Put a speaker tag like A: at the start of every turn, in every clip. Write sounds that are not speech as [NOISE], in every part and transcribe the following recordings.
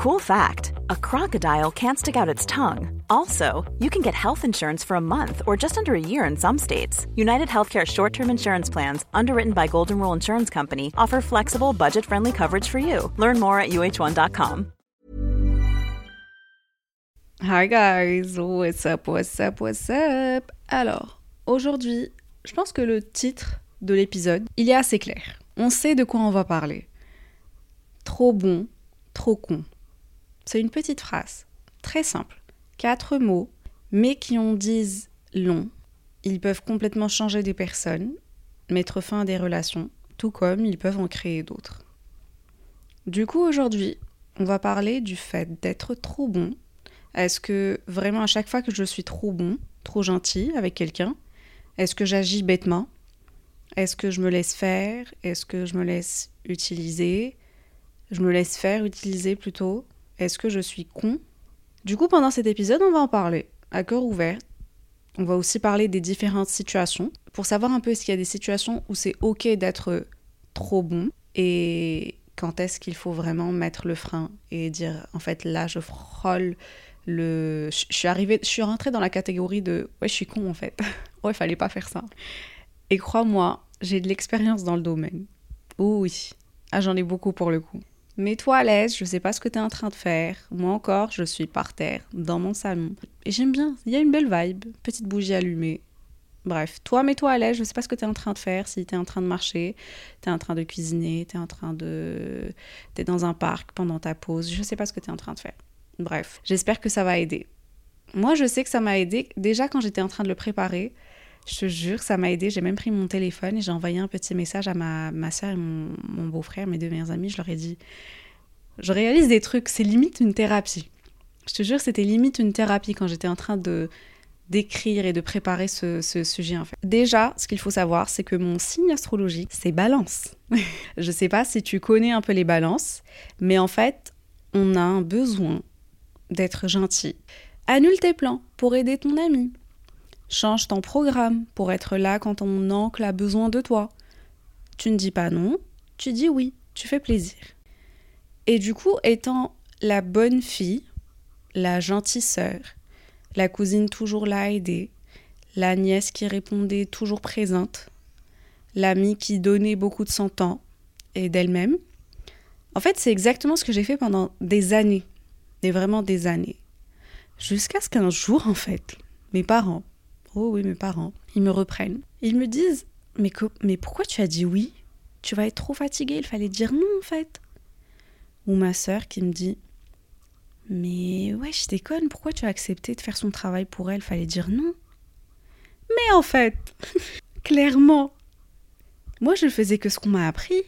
A: Cool fact a crocodile can't stick out its tongue. Also, you can get health insurance for a month or just under a year in some states. United Healthcare short term insurance plans, underwritten by Golden Rule Insurance Company, offer flexible, budget friendly coverage for you. Learn more at uh1.com.
B: Hi guys, what's up, what's up, what's up? Alors, aujourd'hui, je pense que le titre de l'épisode, il est assez clair. On sait de quoi on va parler. Trop bon, trop con. C'est une petite phrase, très simple, quatre mots, mais qui en disent long. Ils peuvent complètement changer des personnes, mettre fin à des relations, tout comme ils peuvent en créer d'autres. Du coup, aujourd'hui, on va parler du fait d'être trop bon. Est-ce que vraiment à chaque fois que je suis trop bon, trop gentil avec quelqu'un, est-ce que j'agis bêtement? Est-ce que je me laisse faire? Est-ce que je me laisse utiliser? Je me laisse faire utiliser plutôt? Est-ce que je suis con? Du coup, pendant cet épisode, on va en parler à cœur ouvert. On va aussi parler des différentes situations pour savoir un peu qu'il y a des situations où c'est ok d'être trop bon et quand est-ce qu'il faut vraiment mettre le frein et dire en fait là je frôle le je suis arrivée je suis rentrée dans la catégorie de ouais je suis con en fait. [LAUGHS] Ouais fallait pas faire ça. Et crois-moi j'ai de l'expérience dans le domaine. Oui. Ah j'en ai beaucoup pour le coup Mets-toi à l'aise, je sais pas ce que tu es en train de faire. Moi encore, je suis par terre, dans mon salon. Et j'aime bien, il y a une belle vibe, petite bougie allumée. Bref, toi, mets-toi à l'aise, je sais pas ce que tu es en train de faire, si tu es en train de marcher, tu es en train de cuisiner, tu es en train de. Tu es dans un parc pendant ta pause, je sais pas ce que tu es en train de faire. Bref, j'espère que ça va aider. Moi, je sais que ça m'a aidé déjà quand j'étais en train de le préparer. Je te jure, ça m'a aidé. J'ai même pris mon téléphone et j'ai envoyé un petit message à ma, ma soeur et mon, mon beau-frère, mes deux meilleurs amis. Je leur ai dit Je réalise des trucs, c'est limite une thérapie. Je te jure, c'était limite une thérapie quand j'étais en train de d'écrire et de préparer ce, ce, sujet en fait. Déjà, ce qu'il faut savoir, c'est que mon signe astrologique, c'est balance. [LAUGHS] je sais pas si tu connais un peu les balances, mais en fait, on a un besoin d'être gentil. Annule tes plans pour aider ton ami. Change ton programme pour être là quand ton oncle a besoin de toi. Tu ne dis pas non, tu dis oui, tu fais plaisir. Et du coup, étant la bonne fille, la gentille sœur, la cousine toujours là à aider, la nièce qui répondait toujours présente, l'amie qui donnait beaucoup de son temps et d'elle-même. En fait, c'est exactement ce que j'ai fait pendant des années, et vraiment des années. Jusqu'à ce qu'un jour, en fait, mes parents Oh oui, mes parents. Ils me reprennent. Ils me disent mais, mais pourquoi tu as dit oui? Tu vas être trop fatiguée, il fallait dire non en fait. Ou ma sœur qui me dit Mais ouais, je déconne, pourquoi tu as accepté de faire son travail pour elle? Il fallait dire non. Mais en fait, [LAUGHS] clairement, moi je faisais que ce qu'on m'a appris.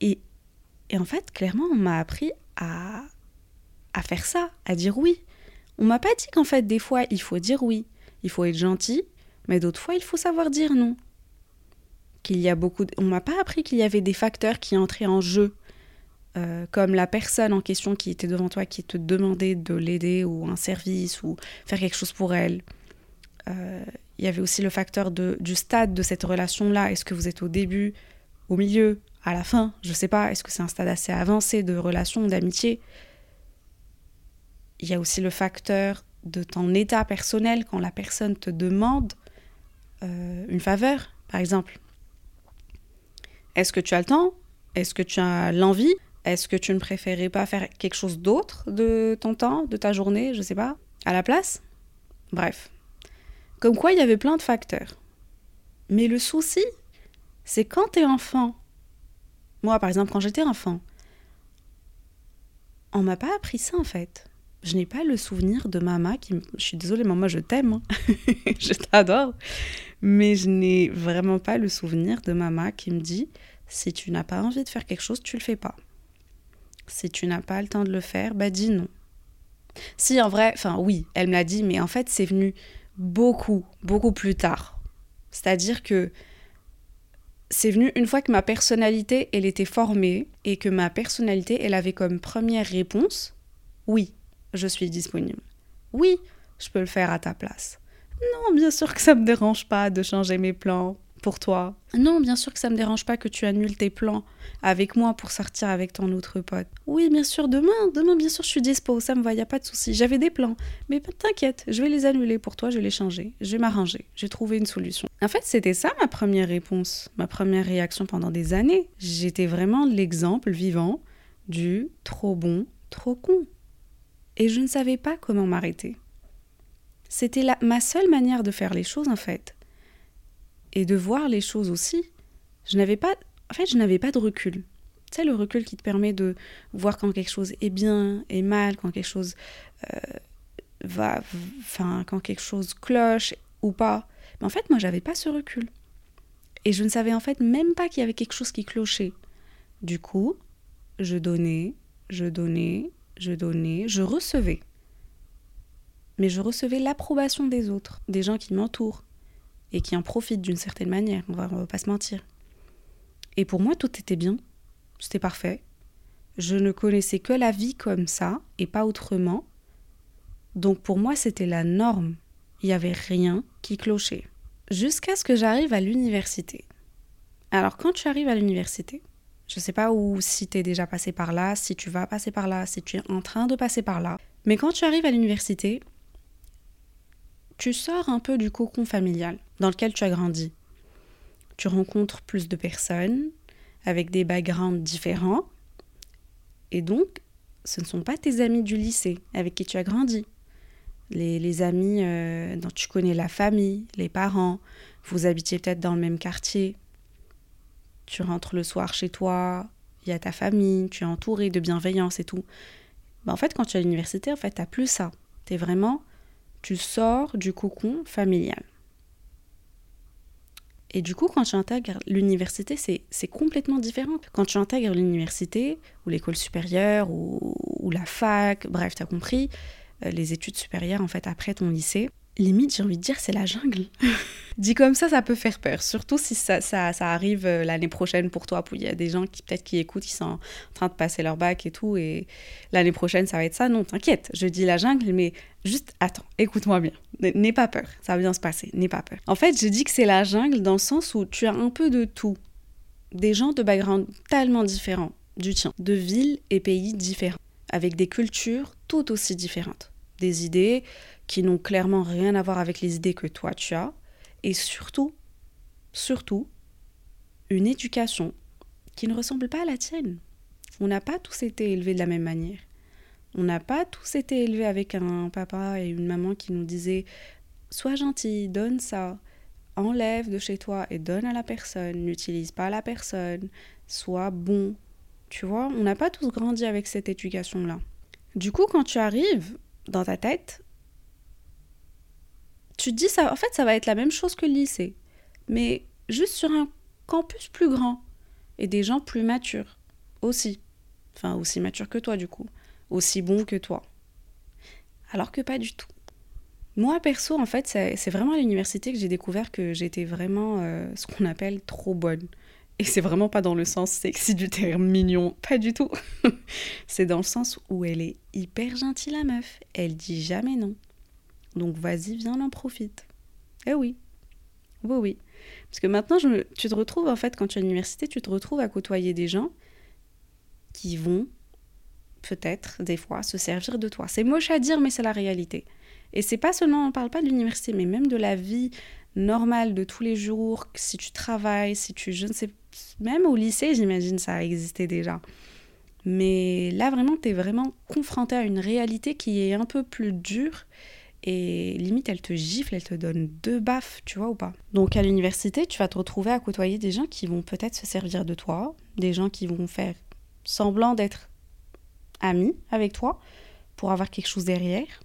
B: Et, et en fait, clairement, on m'a appris à, à faire ça, à dire oui. On m'a pas dit qu'en fait, des fois, il faut dire oui il faut être gentil, mais d'autres fois, il faut savoir dire non. Qu'il y a beaucoup. On m'a pas appris qu'il y avait des facteurs qui entraient en jeu, euh, comme la personne en question qui était devant toi, qui te demandait de l'aider ou un service ou faire quelque chose pour elle. Euh, il y avait aussi le facteur de, du stade de cette relation-là. Est-ce que vous êtes au début, au milieu, à la fin? Je sais pas. Est-ce que c'est un stade assez avancé de relation, d'amitié? Il y a aussi le facteur de ton état personnel quand la personne te demande euh, une faveur, par exemple. Est-ce que tu as le temps? Est-ce que tu as l'envie? Est-ce que tu ne préférais pas faire quelque chose d'autre de ton temps, de ta journée, je sais pas, à la place? Bref. Comme quoi, il y avait plein de facteurs. Mais le souci, c'est quand tu es enfant. Moi, par exemple, quand j'étais enfant, on m'a pas appris ça en fait je n'ai pas le souvenir de maman qui... Je suis désolée, maman, je t'aime. Hein. [LAUGHS] je t'adore. Mais je n'ai vraiment pas le souvenir de maman qui me dit, si tu n'as pas envie de faire quelque chose, tu le fais pas. Si tu n'as pas le temps de le faire, bah dis non. Si, en vrai, enfin oui, elle me l'a dit, mais en fait, c'est venu beaucoup, beaucoup plus tard. C'est-à-dire que c'est venu une fois que ma personnalité, elle était formée et que ma personnalité, elle avait comme première réponse, oui, je suis disponible. Oui, je peux le faire à ta place. Non, bien sûr que ça me dérange pas de changer mes plans pour toi. Non, bien sûr que ça me dérange pas que tu annules tes plans avec moi pour sortir avec ton autre pote. Oui, bien sûr, demain, demain, bien sûr, je suis dispo, ça me va, y a pas de souci. J'avais des plans, mais t'inquiète, je vais les annuler pour toi, je vais les changer, je vais m'arranger, j'ai trouvé une solution. En fait, c'était ça ma première réponse, ma première réaction pendant des années. J'étais vraiment l'exemple vivant du trop bon, trop con. Et je ne savais pas comment m'arrêter. C'était ma seule manière de faire les choses en fait et de voir les choses aussi. Je n'avais pas, en fait, je n'avais pas de recul. Tu sais, le recul qui te permet de voir quand quelque chose est bien et mal, quand quelque chose euh, va, enfin, quand quelque chose cloche ou pas. Mais en fait, moi, j'avais pas ce recul. Et je ne savais en fait même pas qu'il y avait quelque chose qui clochait. Du coup, je donnais, je donnais, je donnais, je recevais. Mais je recevais l'approbation des autres, des gens qui m'entourent, et qui en profitent d'une certaine manière, on va, va pas se mentir. Et pour moi, tout était bien, c'était parfait. Je ne connaissais que la vie comme ça et pas autrement. Donc pour moi, c'était la norme. Il n'y avait rien qui clochait. Jusqu'à ce que j'arrive à l'université. Alors quand tu arrives à l'université, je ne sais pas où si tu es déjà passé par là, si tu vas passer par là, si tu es en train de passer par là. Mais quand tu arrives à l'université, tu sors un peu du cocon familial dans lequel tu as grandi. Tu rencontres plus de personnes avec des backgrounds différents. Et donc, ce ne sont pas tes amis du lycée avec qui tu as grandi. Les, amis euh, dont tu connais la famille, les parents, vous habitiez peut-être dans le même quartier. Tu rentres le soir chez toi, il y a ta famille, tu es entouré de bienveillance et tout. Ben, en fait, quand tu es à l'université, en fait, tu plus ça. Tu es vraiment tu sors du cocon familial. Et du coup, quand tu intègres l'université, c'est complètement différent. Quand tu intègres l'université, ou l'école supérieure, ou, ou, la fac, bref, tu as compris, euh, les études supérieures, en fait, après ton lycée, limite, j'ai envie de dire, c'est la jungle. [LAUGHS] Dit comme ça, ça peut faire peur, surtout si ça, ça, ça arrive euh, l'année prochaine pour toi. Il y a des gens qui peut-être qui écoutent, qui sont en train de passer leur bac et tout, et l'année prochaine, ça va être ça. Non, t'inquiète, je dis la jungle, mais juste attends, écoute-moi bien. N'aie pas peur, ça va bien se passer, n'aie pas peur. En fait, je dis que c'est la jungle dans le sens où tu as un peu de tout. Des gens de background tellement différents du tien, de villes et pays différents, avec des cultures tout aussi différentes, des idées, qui n'ont clairement rien à voir avec les idées que toi tu as, et surtout, surtout, une éducation qui ne ressemble pas à la tienne. On n'a pas tous été élevés de la même manière. On n'a pas tous été élevés avec un papa et une maman qui nous disaient Sois gentil, donne ça, enlève de chez toi et donne à la personne, n'utilise pas la personne, sois bon. Tu vois, on n'a pas tous grandi avec cette éducation-là. Du coup, quand tu arrives dans ta tête, tu te dis, ça, en fait, ça va être la même chose que le lycée, mais juste sur un campus plus grand et des gens plus matures aussi. Enfin, aussi matures que toi, du coup. Aussi bons que toi. Alors que pas du tout. Moi, perso, en fait, c'est vraiment à l'université que j'ai découvert que j'étais vraiment euh, ce qu'on appelle trop bonne. Et c'est vraiment pas dans le sens sexy du terme mignon, pas du tout. [LAUGHS] c'est dans le sens où elle est hyper gentille, la meuf. Elle dit jamais non. Donc vas-y, viens, en profite. Eh oui. Oui, oui. Parce que maintenant, je tu te retrouves, en fait, quand tu es à l'université, tu te retrouves à côtoyer des gens qui vont, peut-être, des fois, se servir de toi. C'est moche à dire, mais c'est la réalité. Et c'est pas seulement, on parle pas de l'université, mais même de la vie normale de tous les jours, si tu travailles, si tu, je ne sais, même au lycée, j'imagine, ça a existé déjà. Mais là, vraiment, tu es vraiment confronté à une réalité qui est un peu plus dure et limite elle te gifle, elle te donne deux baffes, tu vois ou pas. Donc à l'université, tu vas te retrouver à côtoyer des gens qui vont peut-être se servir de toi, des gens qui vont faire semblant d'être amis avec toi pour avoir quelque chose derrière.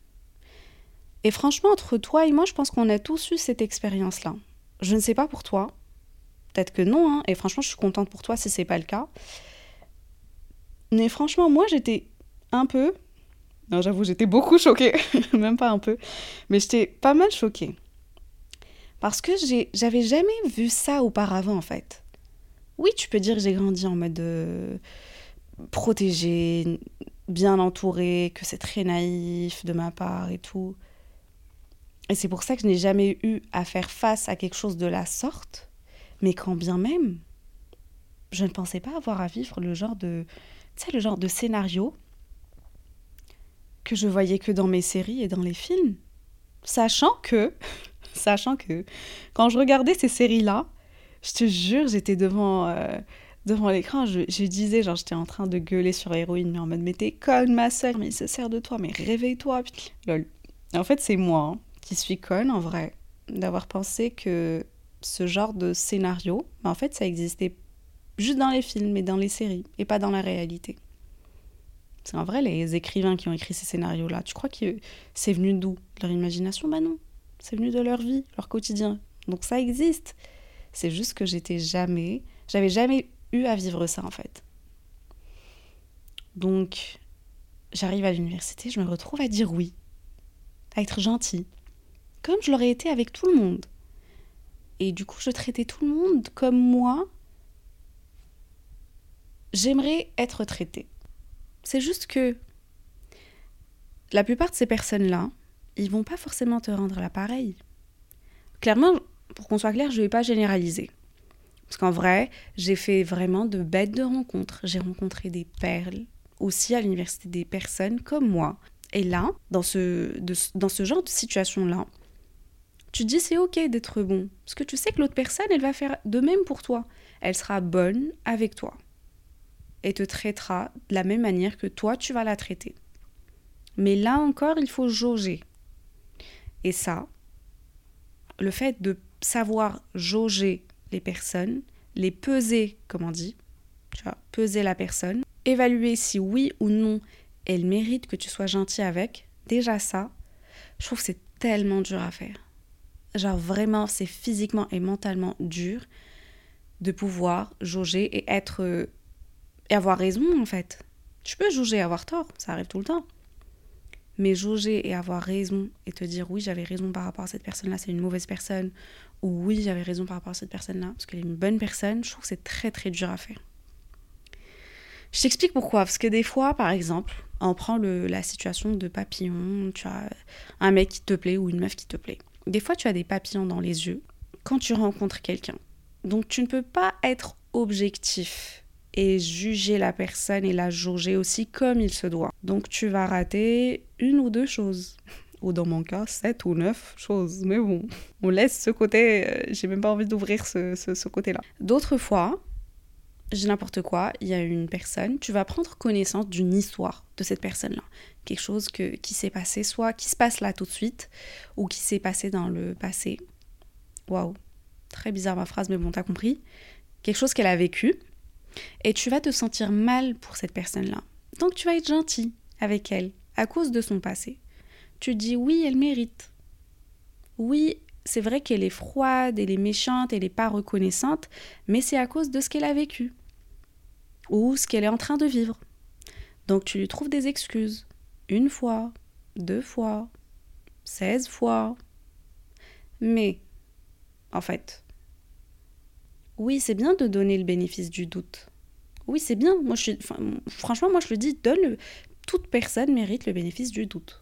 B: Et franchement, entre toi et moi, je pense qu'on a tous eu cette expérience-là. Je ne sais pas pour toi, peut-être que non, hein, et franchement, je suis contente pour toi si c'est pas le cas. Mais franchement, moi, j'étais un peu non, j'avoue, j'étais beaucoup choquée, [LAUGHS] même pas un peu, mais j'étais pas mal choquée. Parce que j'avais jamais vu ça auparavant, en fait. Oui, tu peux dire que j'ai grandi en mode euh, protégé, bien entouré, que c'est très naïf de ma part et tout. Et c'est pour ça que je n'ai jamais eu à faire face à quelque chose de la sorte. Mais quand bien même, je ne pensais pas avoir à vivre le genre de, le genre de scénario que je voyais que dans mes séries et dans les films. Sachant que, [LAUGHS] sachant que, quand je regardais ces séries-là, je te jure, j'étais devant, euh, devant l'écran, je, disais, genre, j'étais en train de gueuler sur l'héroïne, mais en mode, mais t'es conne, ma soeur, mais il se sert de toi, mais réveille-toi. Lol. En fait, c'est moi hein, qui suis conne, en vrai, d'avoir pensé que ce genre de scénario, en fait, ça existait juste dans les films et dans les séries, et pas dans la réalité. C'est en vrai, les écrivains qui ont écrit ces scénarios-là, tu crois que c'est venu d'où? Leur imagination? Bah non, c'est venu de leur vie, leur quotidien. Donc ça existe. C'est juste que j'étais jamais, j'avais jamais eu à vivre ça en fait. Donc, j'arrive à l'université, je me retrouve à dire oui, à être gentille, comme je l'aurais été avec tout le monde. Et du coup, je traitais tout le monde comme moi, j'aimerais être traitée. C'est juste que la plupart de ces personnes-là, ils vont pas forcément te rendre l'appareil. Clairement, pour qu'on soit clair, je ne vais pas généraliser. Parce qu'en vrai, j'ai fait vraiment de bêtes de rencontres. J'ai rencontré des perles, aussi à l'université des personnes comme moi. Et là, dans ce, dans ce genre de situation-là, tu te dis c'est ok d'être bon. Parce que tu sais que l'autre personne, elle va faire de même pour toi. Elle sera bonne avec toi et te traitera de la même manière que toi, tu vas la traiter. Mais là encore, il faut jauger. Et ça, le fait de savoir jauger les personnes, les peser, comme on dit, tu vois, peser la personne, évaluer si oui ou non elle mérite que tu sois gentil avec, déjà ça, je trouve que c'est tellement dur à faire. Genre vraiment, c'est physiquement et mentalement dur de pouvoir jauger et être et avoir raison en fait. Tu peux juger et avoir tort, ça arrive tout le temps. Mais juger et avoir raison et te dire oui, j'avais raison par rapport à cette personne-là, c'est une mauvaise personne, ou oui, j'avais raison par rapport à cette personne-là, parce qu'elle est une bonne personne, je trouve que c'est très très dur à faire. Je t'explique pourquoi, parce que des fois, par exemple, on prend le, la situation de papillon, tu as un mec qui te plaît ou une meuf qui te plaît. Des fois, tu as des papillons dans les yeux quand tu rencontres quelqu'un. Donc, tu ne peux pas être objectif et juger la personne et la jauger aussi comme il se doit. Donc tu vas rater une ou deux choses. [LAUGHS] Ou dans mon cas, sept ou neuf choses. Mais bon, on laisse ce côté, euh, j'ai même pas envie d'ouvrir ce, ce, côté-là. D'autres fois, j'ai n'importe quoi, il y a une personne, tu vas prendre connaissance d'une histoire de cette personne-là. Quelque chose que, qui s'est passé, soit qui se passe là tout de suite, ou qui s'est passé dans le passé. Waouh, très bizarre ma phrase, mais bon, t'as compris. Quelque chose qu'elle a vécu, et tu vas te sentir mal pour cette personne-là. Donc tu vas être gentil avec elle à cause de son passé. Tu dis oui, elle mérite. Oui, c'est vrai qu'elle est froide, elle est méchante, elle n'est pas reconnaissante, mais c'est à cause de ce qu'elle a vécu ou ce qu'elle est en train de vivre. Donc tu lui trouves des excuses. Une fois, deux fois, seize fois. Mais, en fait, oui, c'est bien de donner le bénéfice du doute. Oui, c'est bien. Moi, je franchement, moi, je le dis, donne toute personne mérite le bénéfice du doute.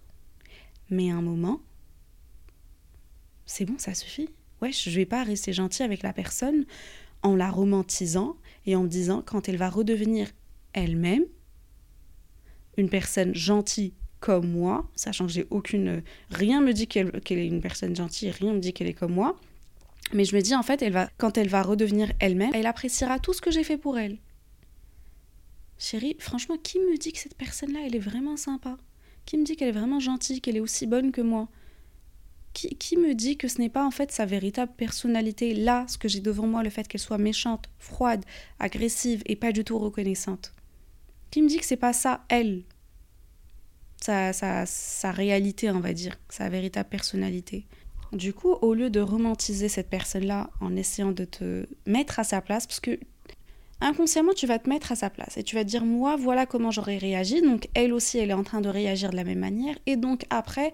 B: Mais à un moment, c'est bon, ça suffit. Ouais, je vais pas rester gentil avec la personne en la romantisant et en me disant quand elle va redevenir elle-même, une personne gentille comme moi, sachant que j'ai aucune. Rien me dit qu'elle est une personne gentille, rien me dit qu'elle est comme moi. Mais je me dis, en fait, elle va, quand elle va redevenir elle-même, elle appréciera tout ce que j'ai fait pour elle. Chérie, franchement, qui me dit que cette personne-là, elle est vraiment sympa? Qui me dit qu'elle est vraiment gentille, qu'elle est aussi bonne que moi? Qui, qui, me dit que ce n'est pas en fait sa véritable personnalité, là, ce que j'ai devant moi, le fait qu'elle soit méchante, froide, agressive et pas du tout reconnaissante. Qui me dit que c'est pas ça, elle? Sa, sa, sa réalité, on va dire, sa véritable personnalité du coup, au lieu de romantiser cette personne-là en essayant de te mettre à sa place, parce que inconsciemment, tu vas te mettre à sa place et tu vas te dire, moi, voilà comment j'aurais réagi. Donc, elle aussi, elle est en train de réagir de la même manière. Et donc, après,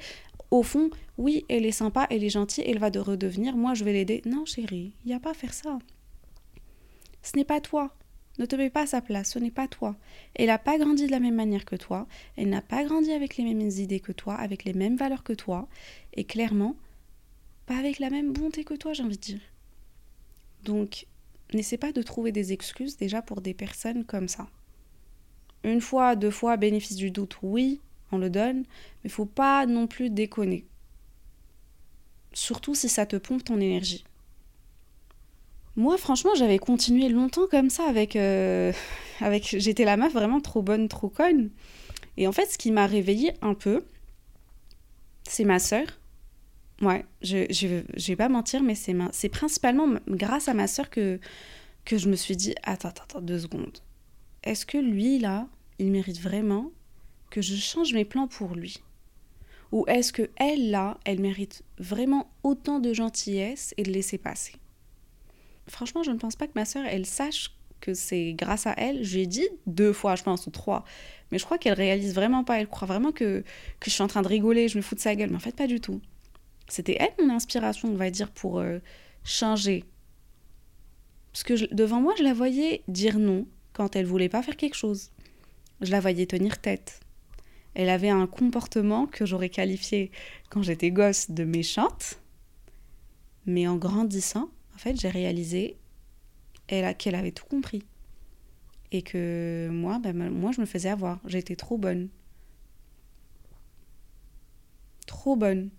B: au fond, oui, elle est sympa, elle est gentille, elle va de redevenir, moi, je vais l'aider. Non, chérie, il n'y a pas à faire ça. Ce n'est pas toi. Ne te mets pas à sa place, ce n'est pas toi. Elle n'a pas grandi de la même manière que toi, elle n'a pas grandi avec les mêmes idées que toi, avec les mêmes valeurs que toi, et clairement, pas avec la même bonté que toi, j'ai envie de dire. Donc, n'essaie pas de trouver des excuses déjà pour des personnes comme ça. Une fois, deux fois, bénéfice du doute, oui, on le donne, mais faut pas non plus déconner. Surtout si ça te pompe ton énergie. Moi, franchement, j'avais continué longtemps comme ça avec. Euh, [LAUGHS] avec J'étais la meuf vraiment trop bonne, trop conne. Et en fait, ce qui m'a réveillée un peu, c'est ma sœur. Ouais, je, je, vais pas mentir, mais c'est, c'est principalement grâce à ma sœur que, que je me suis dit attends, attends, attends, deux secondes. Est-ce que lui, là, il mérite vraiment que je change mes plans pour lui? Ou est-ce que elle, là, elle mérite vraiment autant de gentillesse et de laisser passer? Franchement, je ne pense pas que ma sœur, elle sache que c'est grâce à elle. Je lui ai dit deux fois, je pense, ou trois. Mais je crois qu'elle réalise vraiment pas. Elle croit vraiment que, que je suis en train de rigoler, je me fous de sa gueule. Mais en fait, pas du tout. C'était elle mon inspiration, on va dire, pour euh, changer. Parce que devant moi, je la voyais dire non quand elle voulait pas faire quelque chose. Je la voyais tenir tête. Elle avait un comportement que j'aurais qualifié quand j'étais gosse de méchante. Mais en grandissant, en fait, j'ai réalisé qu'elle avait tout compris. Et que moi, ben, moi, je me faisais avoir. J'étais trop bonne. Trop bonne.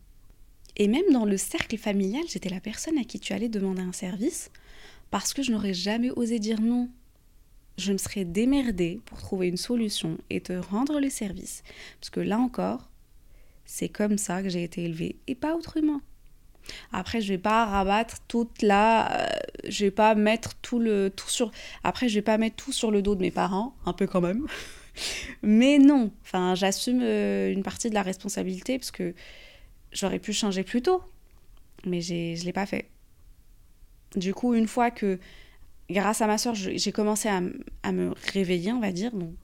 B: Et même dans le cercle familial, j'étais la personne à qui tu allais demander un service parce que je n'aurais jamais osé dire non. Je me serais démerdée pour trouver une solution et te rendre le service. Parce que là encore, c'est comme ça que j'ai été élevée et pas autrement. Après, je vais pas rabattre toute la. Euh, je vais pas mettre tout le. Tout sur... Après, je vais pas mettre tout sur le dos de mes parents, un peu quand même. [LAUGHS] Mais non, enfin, j'assume euh, une partie de la responsabilité parce que j'aurais pu changer plus tôt. Mais je ne l'ai pas fait. Du coup, une fois que, grâce à ma soeur, j'ai commencé à, à me réveiller, on va dire, donc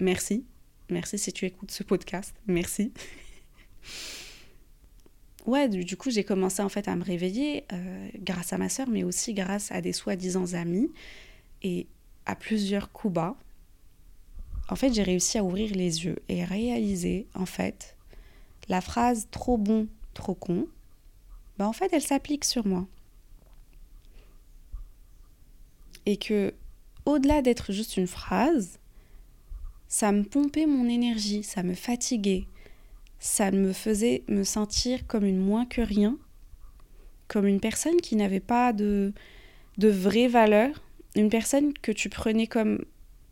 B: merci. Merci si tu écoutes ce podcast. Merci. [LAUGHS] ouais, du, coup, j'ai commencé en fait à me réveiller euh, grâce à ma sœur, mais aussi grâce à des soi-disant amis et à plusieurs coups bas. En fait, j'ai réussi à ouvrir les yeux et réaliser, en fait, la phrase trop bon, trop con, bah en fait, elle s'applique sur moi. Et que, au-delà d'être juste une phrase, ça me pompait mon énergie, ça me fatiguait, ça me faisait me sentir comme une moins que rien, comme une personne qui n'avait pas de, de vraie valeur, une personne que tu prenais comme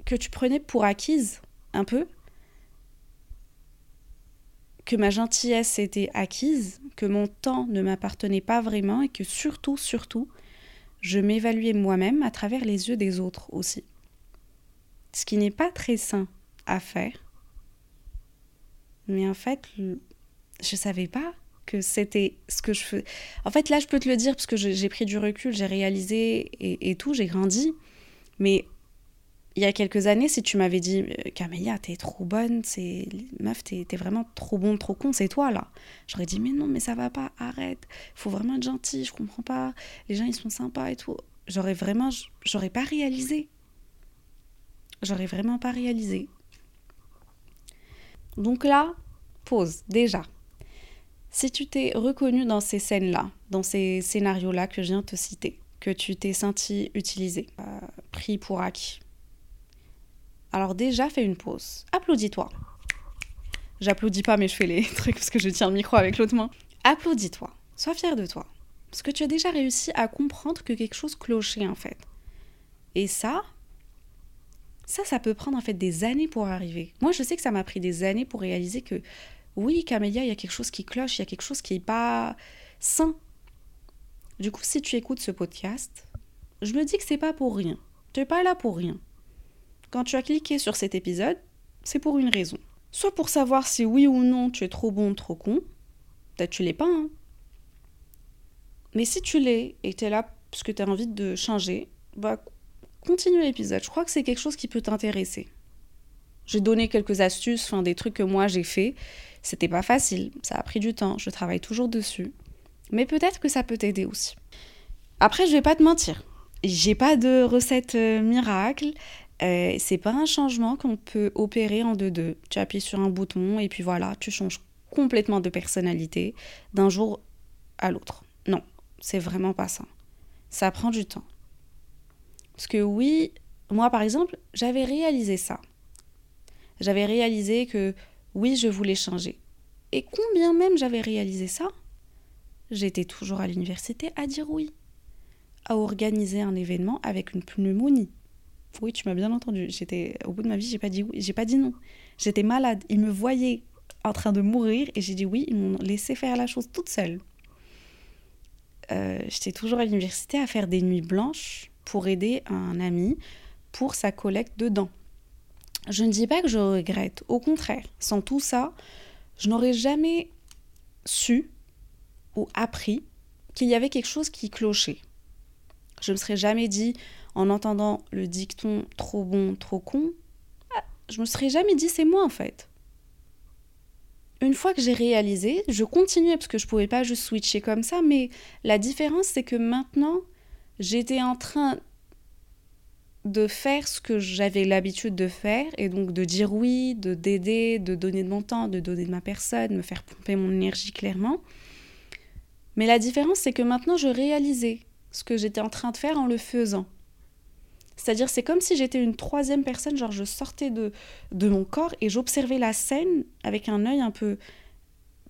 B: que tu prenais pour acquise un peu, que ma gentillesse était acquise, que mon temps ne m'appartenait pas vraiment et que surtout, surtout, je m'évaluais moi-même à travers les yeux des autres aussi. Ce qui n'est pas très sain à faire mais en fait, je savais pas que c'était ce que je faisais. En fait, là, je peux te le dire parce que j'ai pris du recul, j'ai réalisé et, tout, j'ai grandi. Mais il y a quelques années, si tu m'avais dit euh, Camélia, t'es trop bonne, c'est meuf, t'es es vraiment trop bon, trop con, c'est toi là. J'aurais dit mais non, mais ça va pas, arrête. Faut vraiment être gentil, je comprends pas. Les gens ils sont sympas et tout. J'aurais vraiment, j'aurais pas réalisé. J'aurais vraiment pas réalisé. Donc là, pause, déjà. Si tu t'es reconnu dans ces scènes-là, dans ces scénarios-là que je viens de te citer, que tu t'es senti utilisé, euh, pris pour acquis, alors déjà fais une pause. Applaudis-toi. J'applaudis pas, mais je fais les [LAUGHS] trucs parce que je tiens le micro avec l'autre main. Applaudis-toi. Sois fier de toi. Parce que tu as déjà réussi à comprendre que quelque chose clochait en fait. Et ça, ça, ça peut prendre en fait des années pour arriver. Moi, je sais que ça m'a pris des années pour réaliser que oui, Camélia, il y a quelque chose qui cloche, il y a quelque chose qui n'est pas sain. Du coup, si tu écoutes ce podcast, je me dis que c'est pas pour rien. Tu n'es pas là pour rien. Quand tu as cliqué sur cet épisode, c'est pour une raison. Soit pour savoir si oui ou non tu es trop bon, trop con. Peut-être tu l'es pas, hein. Mais si tu l'es et tu es là parce que tu as envie de changer, bah continue l'épisode. Je crois que c'est quelque chose qui peut t'intéresser. J'ai donné quelques astuces, enfin des trucs que moi j'ai fait. C'était pas facile, ça a pris du temps, je travaille toujours dessus. Mais peut-être que ça peut t'aider aussi. Après, je vais pas te mentir. J'ai pas de recette euh, miracle. Euh, c'est pas un changement qu'on peut opérer en deux-deux. Tu appuies sur un bouton et puis voilà, tu changes complètement de personnalité d'un jour à l'autre. Non, c'est vraiment pas ça. Ça prend du temps. Parce que oui, moi par exemple, j'avais réalisé ça. J'avais réalisé que oui, je voulais changer. Et combien même j'avais réalisé ça, j'étais toujours à l'université à dire oui, à organiser un événement avec une pneumonie. Oui, tu m'as bien entendu. J'étais au bout de ma vie, j'ai pas dit oui, j'ai pas dit non. J'étais malade. Ils me voyaient en train de mourir et j'ai dit oui. Ils m'ont laissé faire la chose toute seule. Euh, j'étais toujours à l'université à faire des nuits blanches pour aider un ami pour sa collecte de dents. Je ne dis pas que je regrette, au contraire, sans tout ça, je n'aurais jamais su ou appris qu'il y avait quelque chose qui clochait. Je ne me serais jamais dit, en entendant le dicton trop bon, trop con, ah, je me serais jamais dit c'est moi en fait. Une fois que j'ai réalisé, je continuais parce que je pouvais pas juste switcher comme ça, mais la différence c'est que maintenant, j'étais en train de faire ce que j'avais l'habitude de faire et donc de dire oui, de d'aider, de donner de mon temps, de donner de ma personne, me faire pomper mon énergie clairement. Mais la différence c'est que maintenant je réalisais ce que j'étais en train de faire en le faisant. C'est-à-dire c'est comme si j'étais une troisième personne, genre je sortais de, de mon corps et j'observais la scène avec un œil un peu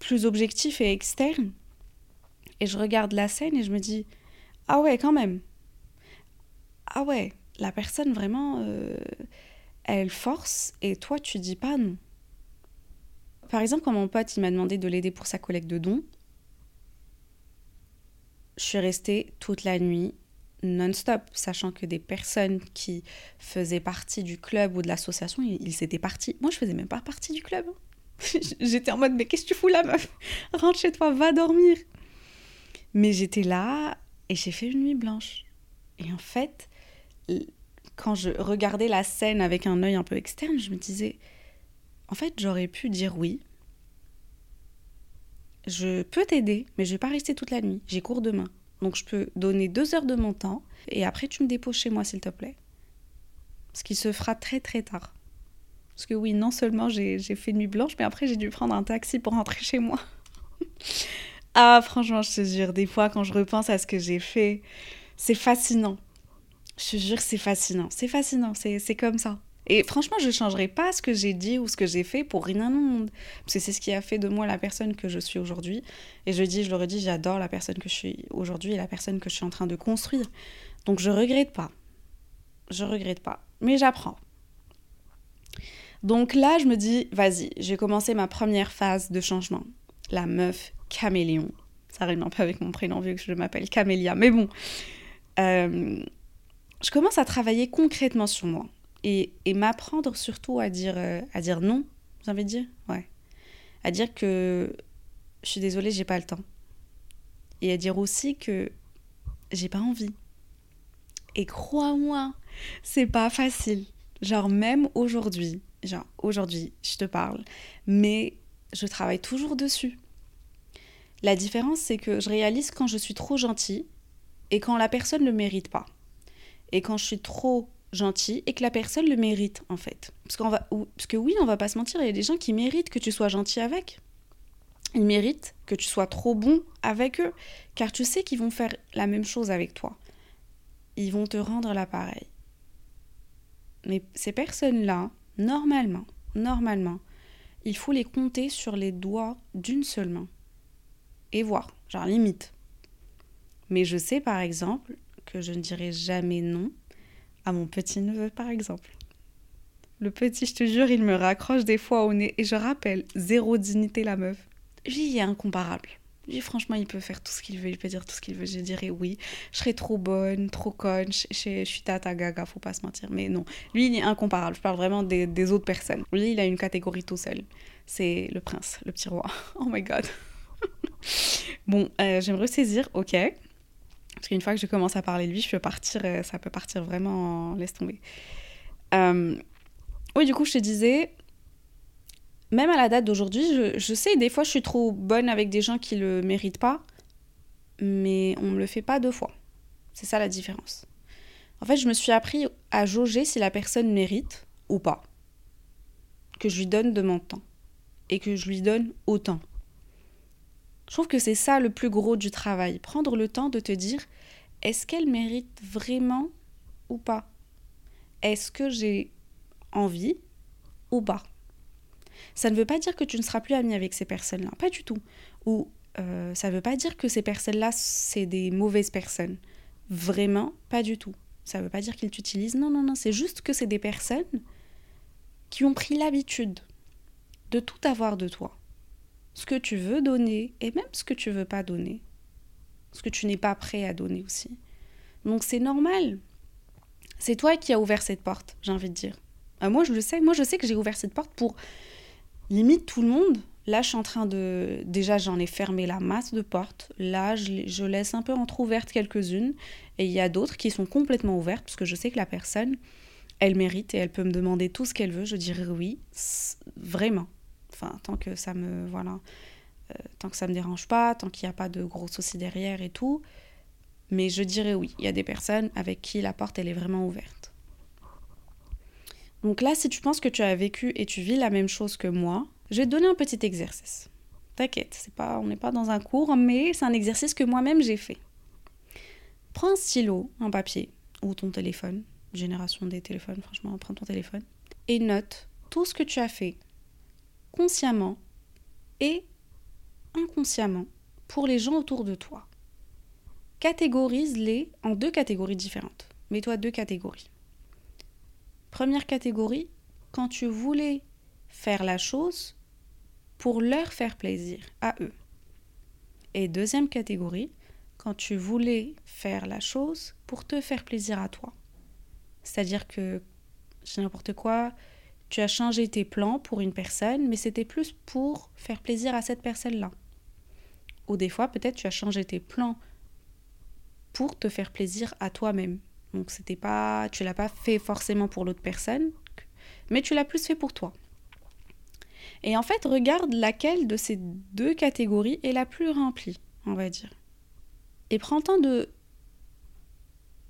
B: plus objectif et externe. Et je regarde la scène et je me dis, ah ouais quand même. Ah ouais, la personne vraiment, euh, elle force et toi tu dis pas non. Par exemple, quand mon pote il m'a demandé de l'aider pour sa collecte de dons, je suis restée toute la nuit non-stop, sachant que des personnes qui faisaient partie du club ou de l'association, ils, étaient partis. Moi, je faisais même pas partie du club. [LAUGHS] j'étais en mode, mais qu'est-ce que tu fous là, meuf? Rentre chez toi, va dormir. Mais j'étais là et j'ai fait une nuit blanche. Et en fait, quand je regardais la scène avec un œil un peu externe, je me disais, en fait, j'aurais pu dire oui. Je peux t'aider, mais je vais pas rester toute la nuit. J'ai cours demain. Donc je peux donner deux heures de mon temps et après tu me déposes chez moi, s'il te plaît. Ce qui se fera très très tard. Parce que oui, non seulement j'ai fait nuit blanche, mais après j'ai dû prendre un taxi pour rentrer chez moi. [LAUGHS] ah, franchement, je te jure, des fois quand je repense à ce que j'ai fait, c'est fascinant. Je te jure, c'est fascinant. C'est fascinant, c'est comme ça. Et franchement, je ne changerai pas ce que j'ai dit ou ce que j'ai fait pour rien au monde. Parce que c'est ce qui a fait de moi la personne que je suis aujourd'hui. Et je dis, je le redis, j'adore la personne que je suis aujourd'hui et la personne que je suis en train de construire. Donc je regrette pas. Je regrette pas. Mais j'apprends. Donc là, je me dis, vas-y, j'ai commencé ma première phase de changement. La meuf caméléon. Ça rime un peu avec mon prénom vu que je m'appelle Camélia. Mais bon. Euh, je commence à travailler concrètement sur moi et, m'apprendre surtout à dire, euh, à dire non, vous avez dire Ouais. À dire que je suis désolée, j'ai pas le temps. Et à dire aussi que j'ai pas envie. Et crois-moi, c'est pas facile. Genre, même aujourd'hui, genre, aujourd'hui, je te parle, mais je travaille toujours dessus. La différence, c'est que je réalise quand je suis trop gentille et quand la personne ne le mérite pas et quand je suis trop gentil et que la personne le mérite en fait. Parce, qu'on va, parce que oui, on va pas se mentir, il y a des gens qui méritent que tu sois gentil avec. Ils méritent que tu sois trop bon avec eux, car tu sais qu'ils vont faire la même chose avec toi. Ils vont te rendre l'appareil. Mais ces personnes-là, normalement, normalement, il faut les compter sur les doigts d'une seule main. Et voir, genre limite. Mais je sais par exemple que je ne dirai jamais non à mon petit-neveu, par exemple. Le petit, je te jure, il me raccroche des fois au nez et je rappelle, zéro dignité la meuf. Lui, il est incomparable. Lui, franchement, il peut faire tout ce qu'il veut, il peut dire tout ce qu'il veut. Je dirais oui, je serais trop bonne, trop conne, je, je, suis tata gaga, faut pas se mentir. Mais non, lui, il est incomparable. Je parle vraiment des, des autres personnes. Lui, il a une catégorie tout seul. C'est le prince, le petit roi. [LAUGHS] Oh my god. [LAUGHS] bon, euh, j'aimerais saisir, ok. Parce qu'une fois que je commence à parler de lui, je peux partir, euh, ça peut partir vraiment en laisse tomber. Euh, oui, du coup, je te disais, même à la date d'aujourd'hui, je, je, sais, des fois, je suis trop bonne avec des gens qui le méritent pas, mais on me le fait pas deux fois. C'est ça la différence. En fait, je me suis appris à jauger si la personne mérite ou pas. Que je lui donne de mon temps. Et que je lui donne autant. Je trouve que c'est ça le plus gros du travail, prendre le temps de te dire est-ce qu'elle mérite vraiment ou pas? Est-ce que j'ai envie ou pas? Ça ne veut pas dire que tu ne seras plus ami avec ces personnes-là, pas du tout. Ou euh, ça ne veut pas dire que ces personnes-là, c'est des mauvaises personnes. Vraiment, pas du tout. Ça ne veut pas dire qu'ils t'utilisent. Non, non, non. C'est juste que c'est des personnes qui ont pris l'habitude de tout avoir de toi. Ce que tu veux donner et même ce que tu veux pas donner. Ce que tu n'es pas prêt à donner aussi. Donc c'est normal. C'est toi qui as ouvert cette porte, j'ai envie de dire. Ah, moi, je le sais. Moi, je sais que j'ai ouvert cette porte pour limite tout le monde. Là, je suis en train de. Déjà, j'en ai fermé la masse de portes. Là, je, laisse un peu entre-ouvertes quelques-unes. Et il y a d'autres qui sont complètement ouvertes, parce que je sais que la personne, elle mérite et elle peut me demander tout ce qu'elle veut. Je dirais oui, vraiment. Enfin, tant que ça me. Voilà. Euh, tant que ça me dérange pas, tant qu'il n'y a pas de gros soucis derrière et tout. Mais je dirais oui. Il y a des personnes avec qui la porte, elle est vraiment ouverte. Donc là, si tu penses que tu as vécu et tu vis la même chose que moi, je vais te donner un petit exercice. T'inquiète, c'est pas, on n'est pas dans un cours, mais c'est un exercice que moi-même j'ai fait. Prends un stylo, un papier ou ton téléphone, génération des téléphones, franchement, prends ton téléphone, et note tout ce que tu as fait consciemment et inconsciemment pour les gens autour de toi. Catégorise-les en deux catégories différentes. Mets-toi deux catégories. Première catégorie, quand tu voulais faire la chose pour leur faire plaisir à eux. Et deuxième catégorie, quand tu voulais faire la chose pour te faire plaisir à toi. C'est-à-dire que, c'est n'importe quoi, tu as changé tes plans pour une personne, mais c'était plus pour faire plaisir à cette personne-là. Ou des fois, peut-être tu as changé tes plans pour te faire plaisir à toi-même. Donc c'était pas, tu l'as pas fait forcément pour l'autre personne, mais tu l'as plus fait pour toi. Et en fait, regarde laquelle de ces deux catégories est la plus remplie, on va dire. Et prends le temps de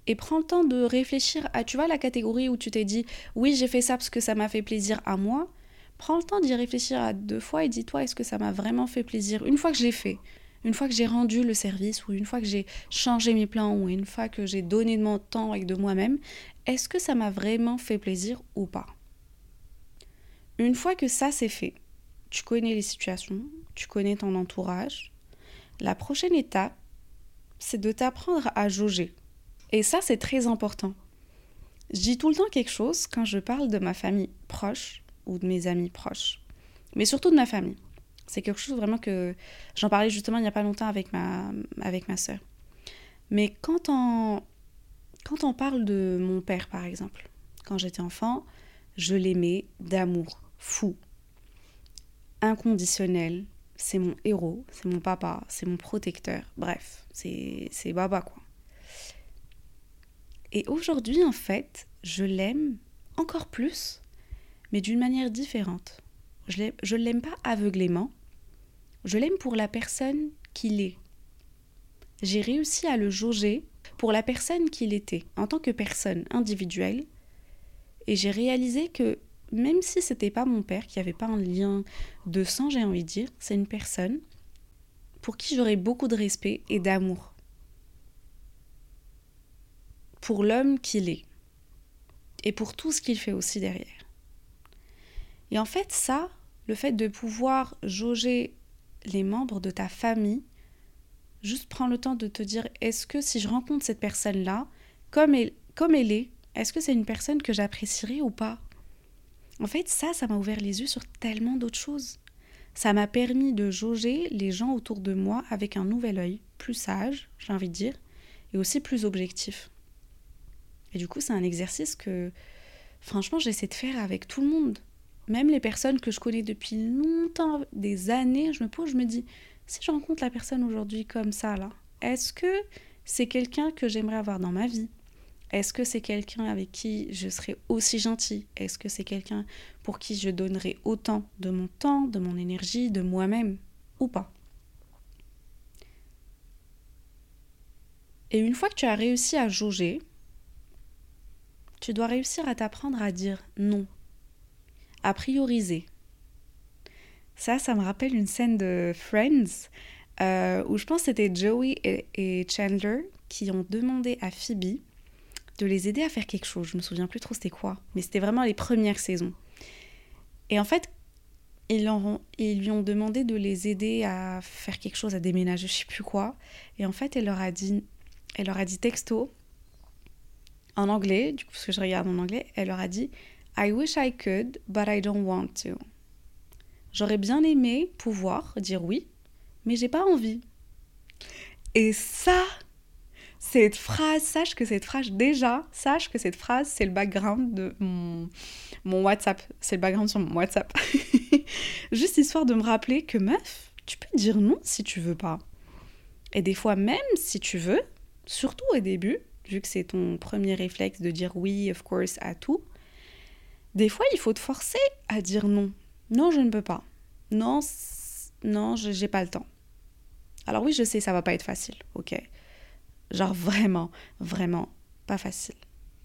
B: et prends le temps de réfléchir à tu vois la catégorie où tu t'es dit oui, j'ai fait ça parce que ça m'a fait plaisir à moi. Prends le temps d'y réfléchir à deux fois et dis-toi est-ce que ça m'a vraiment fait plaisir une fois que j'ai fait? Une fois que j'ai rendu le service ou une fois que j'ai changé mes plans ou une fois que j'ai donné de mon temps et de moi-même, est-ce que ça m'a vraiment fait plaisir ou pas? Une fois que ça c'est fait, tu connais les situations, tu connais ton entourage, la prochaine étape, c'est de t'apprendre à jauger. Et ça, c'est très important. Je dis tout le temps quelque chose quand je parle de ma famille proche ou de mes amis proches, mais surtout de ma famille. C'est quelque chose vraiment que j'en parlais justement il n'y a pas longtemps avec ma, avec ma soeur. Mais quand on, quand on parle de mon père, par exemple, quand j'étais enfant, je l'aimais d'amour fou, inconditionnel. C'est mon héros, c'est mon papa, c'est mon protecteur. Bref, c'est Baba quoi. Et aujourd'hui, en fait, je l'aime encore plus, mais d'une manière différente. Je ne l'aime pas aveuglément, je l'aime pour la personne qu'il est. J'ai réussi à le jauger pour la personne qu'il était, en tant que personne individuelle, et j'ai réalisé que même si c'était pas mon père, qui avait pas un lien de sang, j'ai envie de dire, c'est une personne pour qui j'aurais beaucoup de respect et d'amour. Pour l'homme qu'il est. Et pour tout ce qu'il fait aussi derrière. Et en fait, ça, le fait de pouvoir jauger les membres de ta famille, juste prends le temps de te dire est-ce que si je rencontre cette personne-là, comme elle, comme elle est, est-ce que c'est une personne que j'apprécierais ou pas? En fait, ça, ça m'a ouvert les yeux sur tellement d'autres choses. Ça m'a permis de jauger les gens autour de moi avec un nouvel œil, plus sage, j'ai envie de dire, et aussi plus objectif. Et du coup, c'est un exercice que, franchement, j'essaie de faire avec tout le monde. Même les personnes que je connais depuis longtemps, des années, je me pose, je me dis, si je rencontre la personne aujourd'hui comme ça, là, est-ce que c'est quelqu'un que j'aimerais avoir dans ma vie? Est-ce que c'est quelqu'un avec qui je serais aussi gentil Est-ce que c'est quelqu'un pour qui je donnerais autant de mon temps, de mon énergie, de moi-même ou pas? Et une fois que tu as réussi à jauger, tu dois réussir à t'apprendre à dire non à prioriser. Ça, ça me rappelle une scène de Friends euh, où je pense que c'était Joey et, Chandler qui ont demandé à Phoebe de les aider à faire quelque chose. Je me souviens plus trop c'était quoi, mais c'était vraiment les premières saisons. Et en fait, ils, ils, lui ont demandé de les aider à faire quelque chose, à déménager, je sais plus quoi. Et en fait, elle leur a dit, elle leur a dit texto en anglais, du coup parce que je regarde en anglais, elle leur a dit I wish I could, but I don't want to. J'aurais bien aimé pouvoir dire oui, mais j'ai pas envie. Et ça, cette phrase, sache que cette phrase, déjà, sache que cette phrase, c'est le background de mon, mon WhatsApp. C'est le background sur mon WhatsApp. [LAUGHS] Juste histoire de me rappeler que meuf, tu peux dire non si tu veux pas. Et des fois, même si tu veux, surtout au début, vu que c'est ton premier réflexe de dire oui, of course, à tout, des fois, il faut te forcer à dire non. Non, je ne peux pas. Non, non, j'ai pas le temps. Alors oui, je sais, ça va pas être facile, ok Genre vraiment, vraiment pas facile.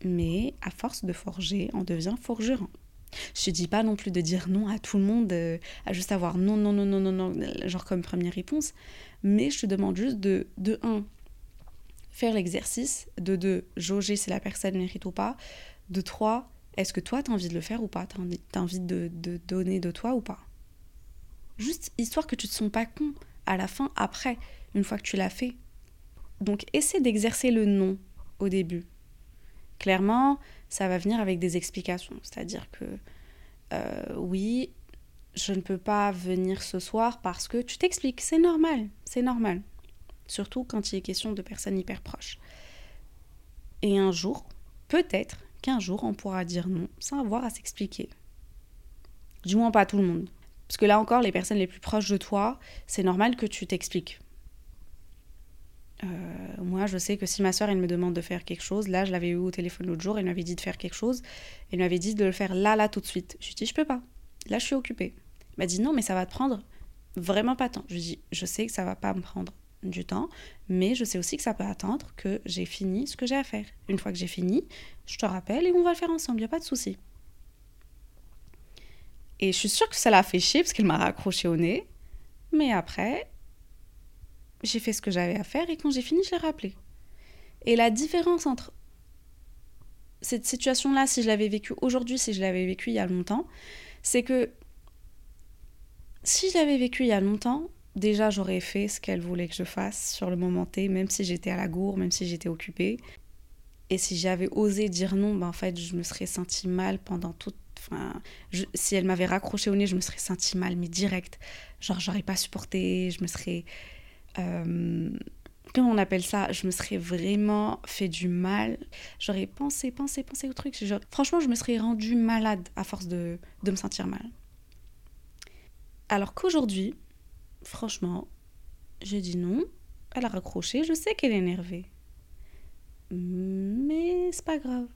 B: Mais à force de forger, on devient forgeron. Je te dis pas non plus de dire non à tout le monde, euh, à juste avoir non, non, non, non, non, non, genre comme première réponse. Mais je te demande juste de, de un, faire l'exercice, de deux, jauger si la personne mérite ou pas, de trois, est-ce que toi, tu as envie de le faire ou pas? Tu as envie de, de, donner de toi ou pas? Juste histoire que tu te sens pas con à la fin, après, une fois que tu l'as fait. Donc, essaie d'exercer le non au début. Clairement, ça va venir avec des explications. C'est-à-dire que, euh, oui, je ne peux pas venir ce soir parce que tu t'expliques. C'est normal, c'est normal. Surtout quand il est question de personnes hyper proches. Et un jour, peut-être qu'un jour, on pourra dire non sans avoir à s'expliquer. Du moins pas tout le monde. Parce que là encore, les personnes les plus proches de toi, c'est normal que tu t'expliques. Euh, moi, je sais que si ma soeur, elle me demande de faire quelque chose, là, je l'avais eu au téléphone l'autre jour, elle m'avait dit de faire quelque chose, elle m'avait dit de le faire là, là, tout de suite. Je lui ai dit, je peux pas. Là, je suis occupée. Elle m'a dit, non, mais ça va te prendre vraiment pas temps. Je lui ai dit, je sais que ça va pas me prendre du temps, mais je sais aussi que ça peut attendre que j'ai fini ce que j'ai à faire. Une fois que j'ai fini, je te rappelle et on va le faire ensemble, il n'y a pas de souci. Et je suis sûre que ça l'a fait chier parce qu'elle m'a raccroché au nez. Mais après, j'ai fait ce que j'avais à faire et quand j'ai fini, je l'ai rappelé. Et la différence entre cette situation-là, si je l'avais vécue aujourd'hui, si je l'avais vécue il y a longtemps, c'est que si je l'avais vécue il y a longtemps, déjà j'aurais fait ce qu'elle voulait que je fasse sur le moment T, même si j'étais à la gourde, même si j'étais occupée. Et si j'avais osé dire non, ben en fait, je me serais sentie mal pendant toute. Enfin, si elle m'avait raccroché au nez, je me serais sentie mal, mais direct. Genre, j'aurais pas supporté, je me serais. Euh, comment on appelle ça? Je me serais vraiment fait du mal. J'aurais pensé, pensé, pensé au truc. franchement, je me serais rendue malade à force de, de me sentir mal. Alors qu'aujourd'hui, franchement, j'ai dit non. Elle a raccroché, je sais qu'elle est énervée. Mais c'est pas grave.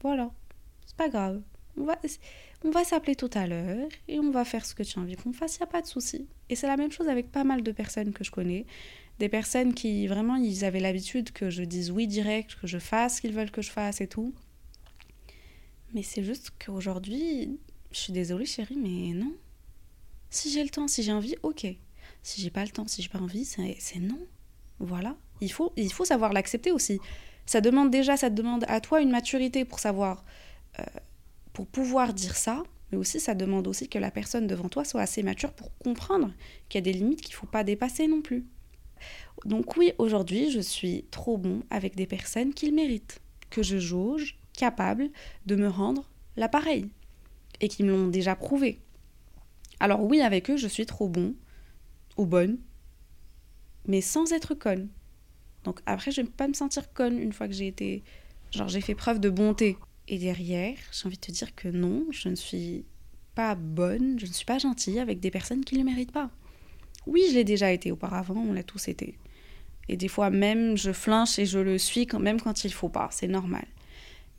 B: Voilà, c'est pas grave. On va, on va s'appeler tout à l'heure et on va faire ce que tu as envie qu'on fasse, il a pas de souci. Et c'est la même chose avec pas mal de personnes que je connais. Des personnes qui vraiment, ils avaient l'habitude que je dise oui direct, que je fasse ce qu'ils veulent que je fasse et tout. Mais c'est juste qu'aujourd'hui, je suis désolée chérie, mais non. Si j'ai le temps, si j'ai envie, ok. Si j'ai pas le temps, si j'ai pas envie, c'est non. Voilà. Il faut, il faut savoir l'accepter aussi. Ça demande déjà, ça demande à toi une maturité pour savoir, euh, pour pouvoir dire ça, mais aussi ça demande aussi que la personne devant toi soit assez mature pour comprendre qu'il y a des limites qu'il faut pas dépasser non plus. Donc oui, aujourd'hui, je suis trop bon avec des personnes qui le méritent, que je jauge capable de me rendre l'appareil et qui me l'ont déjà prouvé. Alors oui, avec eux, je suis trop bon ou bonne, mais sans être conne. Donc après, je vais pas me sentir conne une fois que j'ai été... Genre, j'ai fait preuve de bonté. Et derrière, j'ai envie de te dire que non, je ne suis pas bonne, je ne suis pas gentille avec des personnes qui ne le méritent pas. Oui, je l'ai déjà été auparavant, on l'a tous été. Et des fois même, je flinche et je le suis quand même quand il faut pas, c'est normal.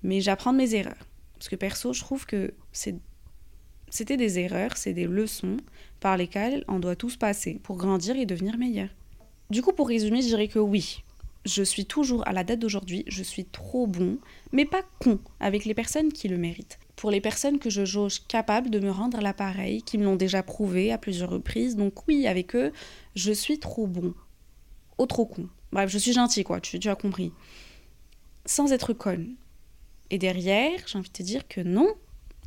B: Mais j'apprends de mes erreurs. Parce que perso, je trouve que c'est c'était des erreurs, c'est des leçons par lesquelles on doit tous passer pour grandir et devenir meilleur. Du coup, pour résumer, je dirais que oui, je suis toujours, à la date d'aujourd'hui, je suis trop bon, mais pas con, avec les personnes qui le méritent. Pour les personnes que je jauge capables de me rendre l'appareil, qui me l'ont déjà prouvé à plusieurs reprises, donc oui, avec eux, je suis trop bon. Ou trop con. Bref, je suis gentil, quoi, tu, tu as compris. sans être conne. Et derrière, j'ai envie de te dire que non,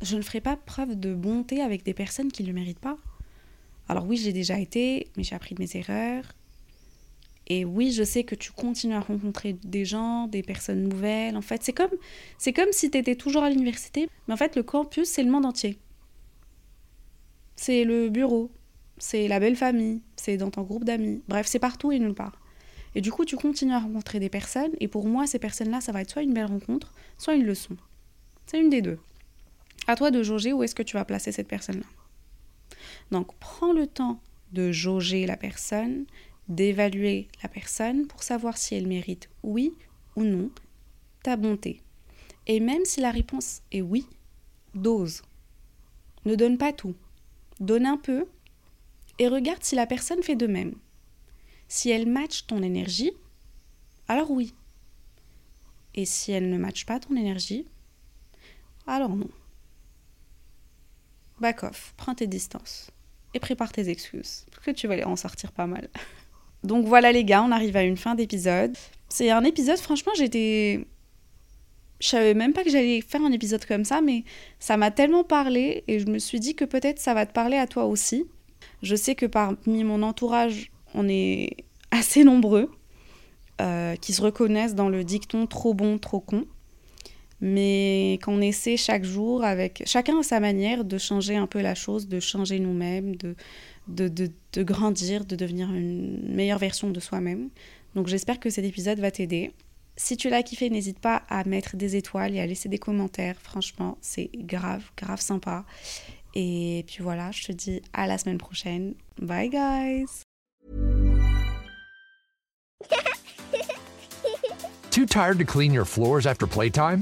B: je ne ferai pas preuve de bonté avec des personnes qui ne le méritent pas. Alors oui, j'ai déjà été, mais j'ai appris de mes erreurs. Et oui, je sais que tu continues à rencontrer des gens, des personnes nouvelles. En fait, c'est comme, c'est comme si tu étais toujours à l'université, mais en fait, le campus, c'est le monde entier. C'est le bureau, c'est la belle famille, c'est dans ton groupe d'amis. Bref, c'est partout et nulle part. Et du coup, tu continues à rencontrer des personnes, et pour moi, ces personnes-là, ça va être soit une belle rencontre, soit une leçon. C'est une des deux. À toi de jauger où est-ce que tu vas placer cette personne-là. Donc, prends le temps de jauger la personne, d'évaluer la personne pour savoir si elle mérite oui ou non ta bonté. Et même si la réponse est oui, dose. Ne donne pas tout. Donne un peu et regarde si la personne fait de même. Si elle matche ton énergie, alors oui. Et si elle ne matche pas ton énergie, alors non. Back off, prends tes distances et prépare tes excuses, parce que tu vas en sortir pas mal. [LAUGHS] Donc voilà les gars, on arrive à une fin d'épisode. C'est un épisode, franchement, j'étais... Je savais même pas que j'allais faire un épisode comme ça, mais ça m'a tellement parlé et je me suis dit que peut-être ça va te parler à toi aussi. Je sais que parmi mon entourage, on est [LAUGHS] assez nombreux euh, qui se reconnaissent dans le dicton trop bon, trop con. Mais qu'on essaie chaque jour, avec chacun à sa manière, de changer un peu la chose, de changer nous-mêmes, de, de, de, grandir, de devenir une meilleure version de soi-même. Donc j'espère que cet épisode va t'aider. Si tu l'as kiffé, n'hésite pas à mettre des étoiles et à laisser des commentaires. Franchement, c'est grave, grave sympa. Et puis voilà, je te dis à la semaine prochaine. Bye guys
C: Too tired to clean your floors after playtime?